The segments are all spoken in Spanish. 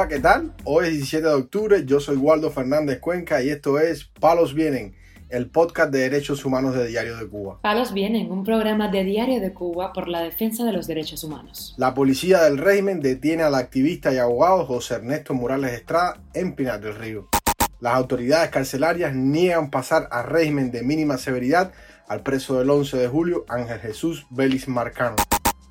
Hola, ¿qué tal? Hoy es 17 de octubre, yo soy Waldo Fernández Cuenca y esto es Palos Vienen, el podcast de derechos humanos de Diario de Cuba. Palos Vienen, un programa de Diario de Cuba por la defensa de los derechos humanos. La policía del régimen detiene al activista y abogado José Ernesto Morales Estrada en Pinar del Río. Las autoridades carcelarias niegan pasar a régimen de mínima severidad al preso del 11 de julio Ángel Jesús Vélez Marcano.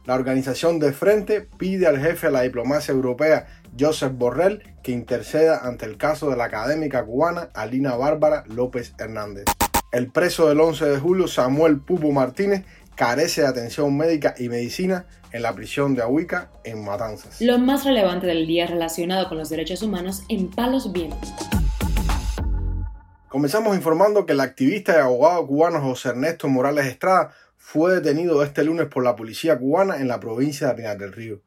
La organización de frente pide al jefe de la diplomacia europea, Joseph Borrell, que interceda ante el caso de la académica cubana Alina Bárbara López Hernández. El preso del 11 de julio, Samuel Pupo Martínez, carece de atención médica y medicina en la prisión de Ahuica, en Matanzas. Lo más relevante del día relacionado con los derechos humanos en Palos Vientos. Comenzamos informando que el activista y abogado cubano José Ernesto Morales Estrada fue detenido este lunes por la policía cubana en la provincia de Pinar del Río.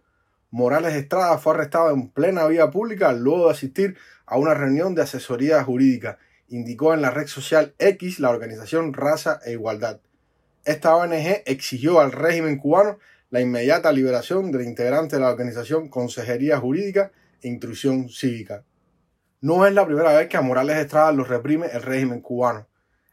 Morales Estrada fue arrestado en plena vía pública luego de asistir a una reunión de asesoría jurídica, indicó en la red social X la organización Raza e Igualdad. Esta ONG exigió al régimen cubano la inmediata liberación del integrante de la organización Consejería Jurídica e Intrusión Cívica. No es la primera vez que a Morales Estrada lo reprime el régimen cubano.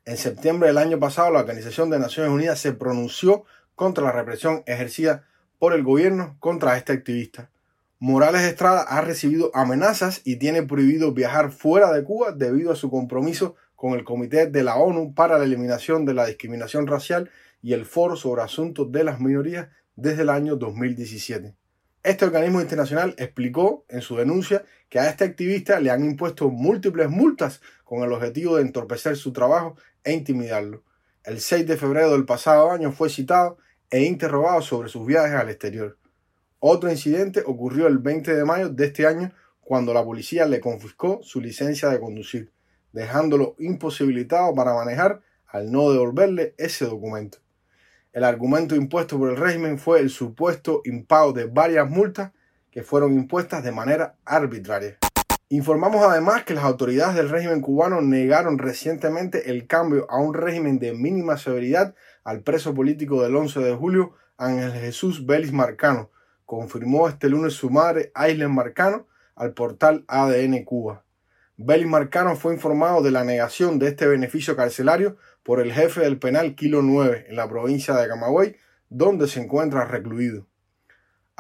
En septiembre del año pasado, la Organización de Naciones Unidas se pronunció contra la represión ejercida por el gobierno contra este activista. Morales Estrada ha recibido amenazas y tiene prohibido viajar fuera de Cuba debido a su compromiso con el Comité de la ONU para la Eliminación de la Discriminación Racial y el Foro sobre Asuntos de las Minorías desde el año 2017. Este organismo internacional explicó en su denuncia que a este activista le han impuesto múltiples multas con el objetivo de entorpecer su trabajo e intimidarlo. El 6 de febrero del pasado año fue citado e interrogado sobre sus viajes al exterior. Otro incidente ocurrió el 20 de mayo de este año cuando la policía le confiscó su licencia de conducir, dejándolo imposibilitado para manejar al no devolverle ese documento. El argumento impuesto por el régimen fue el supuesto impago de varias multas que fueron impuestas de manera arbitraria. Informamos además que las autoridades del régimen cubano negaron recientemente el cambio a un régimen de mínima severidad al preso político del 11 de julio, Ángel Jesús Vélez Marcano, confirmó este lunes su madre, Aislen Marcano, al portal ADN Cuba. Vélez Marcano fue informado de la negación de este beneficio carcelario por el jefe del penal Kilo 9 en la provincia de Camagüey, donde se encuentra recluido.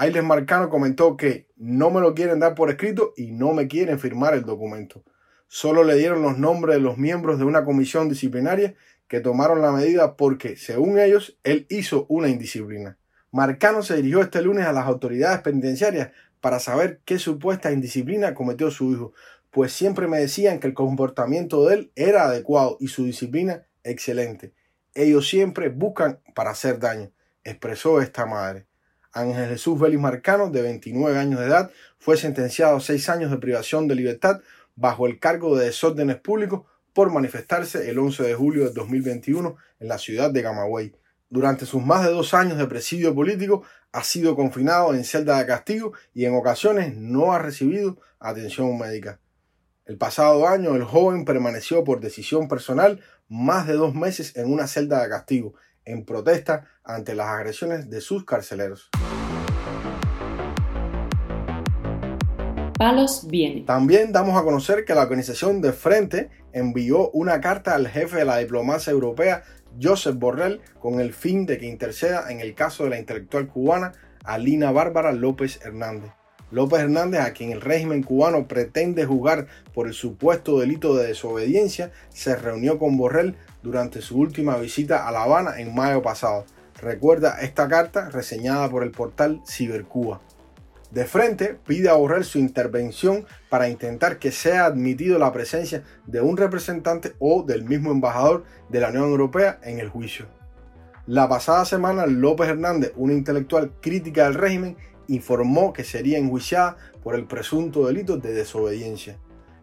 Ailes Marcano comentó que no me lo quieren dar por escrito y no me quieren firmar el documento. Solo le dieron los nombres de los miembros de una comisión disciplinaria que tomaron la medida porque, según ellos, él hizo una indisciplina. Marcano se dirigió este lunes a las autoridades penitenciarias para saber qué supuesta indisciplina cometió su hijo, pues siempre me decían que el comportamiento de él era adecuado y su disciplina excelente. Ellos siempre buscan para hacer daño, expresó esta madre. Ángel Jesús Vélez Marcano, de 29 años de edad, fue sentenciado a seis años de privación de libertad bajo el cargo de desórdenes públicos por manifestarse el 11 de julio de 2021 en la ciudad de Camagüey. Durante sus más de dos años de presidio político ha sido confinado en celda de castigo y en ocasiones no ha recibido atención médica. El pasado año el joven permaneció por decisión personal más de dos meses en una celda de castigo, en protesta ante las agresiones de sus carceleros. Palos viene. También damos a conocer que la organización de Frente envió una carta al jefe de la diplomacia europea, Joseph Borrell, con el fin de que interceda en el caso de la intelectual cubana Alina Bárbara López Hernández. López Hernández, a quien el régimen cubano pretende juzgar por el supuesto delito de desobediencia, se reunió con Borrell durante su última visita a La Habana en mayo pasado. Recuerda esta carta reseñada por el portal Cibercuba. De frente pide a Borrell su intervención para intentar que sea admitido la presencia de un representante o del mismo embajador de la Unión Europea en el juicio. La pasada semana López Hernández, una intelectual crítica del régimen, informó que sería enjuiciada por el presunto delito de desobediencia.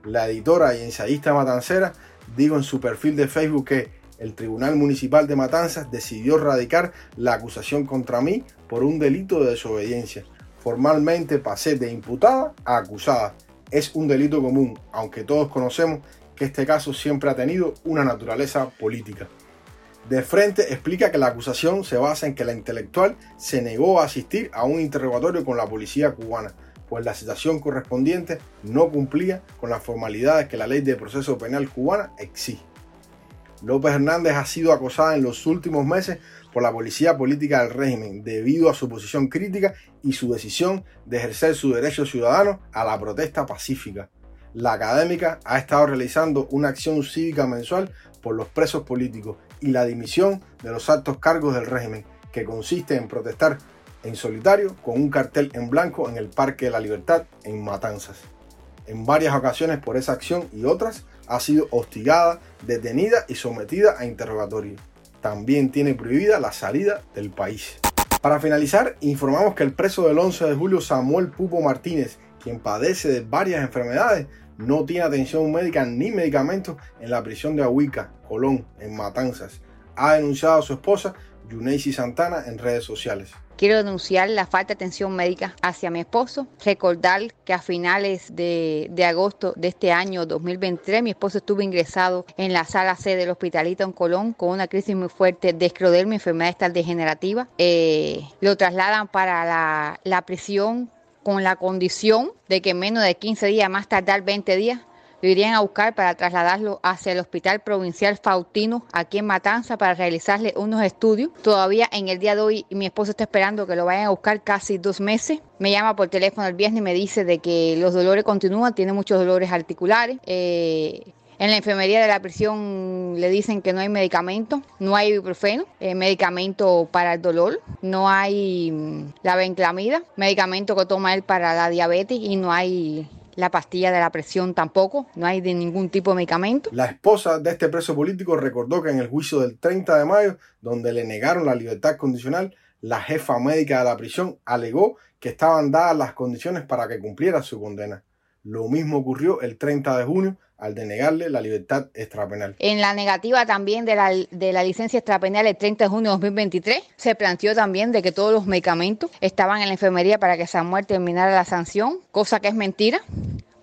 La editora y ensayista matancera dijo en su perfil de Facebook que el Tribunal Municipal de Matanzas decidió radicar la acusación contra mí por un delito de desobediencia. Formalmente pasé de imputada a acusada. Es un delito común, aunque todos conocemos que este caso siempre ha tenido una naturaleza política. De frente explica que la acusación se basa en que la intelectual se negó a asistir a un interrogatorio con la policía cubana, pues la citación correspondiente no cumplía con las formalidades que la ley de proceso penal cubana exige. López Hernández ha sido acosada en los últimos meses por la policía política del régimen debido a su posición crítica y su decisión de ejercer su derecho ciudadano a la protesta pacífica. La académica ha estado realizando una acción cívica mensual por los presos políticos y la dimisión de los altos cargos del régimen, que consiste en protestar en solitario con un cartel en blanco en el Parque de la Libertad en Matanzas. En varias ocasiones por esa acción y otras ha sido hostigada, detenida y sometida a interrogatorio. También tiene prohibida la salida del país. Para finalizar, informamos que el preso del 11 de julio Samuel Pupo Martínez, quien padece de varias enfermedades, no tiene atención médica ni medicamentos en la prisión de Ahuica, Colón, en Matanzas. Ha denunciado a su esposa, Yuneisi Santana, en redes sociales. Quiero denunciar la falta de atención médica hacia mi esposo. Recordar que a finales de, agosto de este año 2023 mi esposo estuvo ingresado en la sala C del Hospitalito en Colón con una crisis muy fuerte de escrodermia, enfermedad esta degenerativa. Eh, lo trasladan para la prisión con la condición de que en menos de 15 días, más tardar 20 días, lo irían a buscar para trasladarlo hacia el Hospital Provincial Faustino, aquí en Matanza, para realizarle unos estudios. Todavía en el día de hoy mi esposo está esperando que lo vayan a buscar casi dos meses. Me llama por teléfono el viernes y me dice de que los dolores continúan, tiene muchos dolores articulares. Eh, en la enfermería de la prisión le dicen que no hay medicamento, no hay ibuprofeno, eh, medicamento para el dolor, no hay mm, la benclamida, medicamento que toma él para la diabetes y no hay la pastilla de la presión tampoco, no hay de ningún tipo de medicamento. La esposa de este preso político recordó que en el juicio del 30 de mayo, donde le negaron la libertad condicional, la jefa médica de la prisión alegó que estaban dadas las condiciones para que cumpliera su condena. Lo mismo ocurrió el 30 de junio al denegarle la libertad extrapenal. En la negativa también de la, de la licencia extrapenal el 30 de junio de 2023 se planteó también de que todos los medicamentos estaban en la enfermería para que Samuel terminara la sanción, cosa que es mentira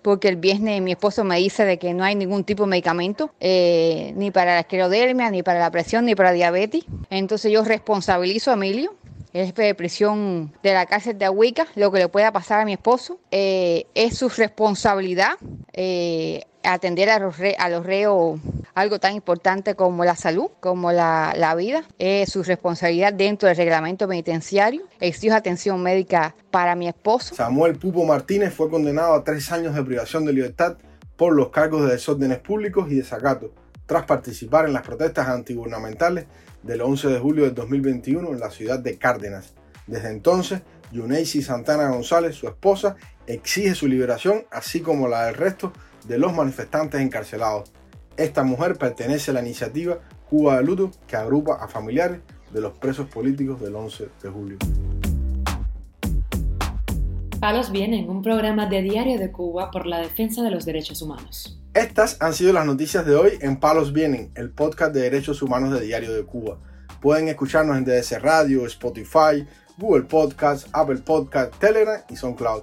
porque el viernes mi esposo me dice de que no hay ningún tipo de medicamento, eh, ni para la esclerodermia, ni para la presión, ni para diabetes. Entonces yo responsabilizo a Emilio el jefe de prisión de la cárcel de Ahuica, lo que le pueda pasar a mi esposo. Eh, es su responsabilidad eh, atender a los, reos algo tan importante como la salud, como la, la, vida. Es su responsabilidad dentro del reglamento penitenciario. Exijo atención médica para mi esposo. Samuel Pupo Martínez fue condenado a tres años de privación de libertad por los cargos de desórdenes públicos y desacato, tras participar en las protestas antigubernamentales del 11 de julio del 2021 en la ciudad de Cárdenas. Desde entonces, Yuneisi Santana González, su esposa, exige su liberación, así como la del resto de los manifestantes encarcelados. Esta mujer pertenece a la iniciativa Cuba de Luto, que agrupa a familiares de los presos políticos del 11 de julio. Palos Vienen, un programa de Diario de Cuba por la defensa de los derechos humanos. Estas han sido las noticias de hoy en Palos Vienen, el podcast de derechos humanos de Diario de Cuba. Pueden escucharnos en DDC Radio, Spotify, Google Podcast, Apple Podcast, Telegram y SoundCloud.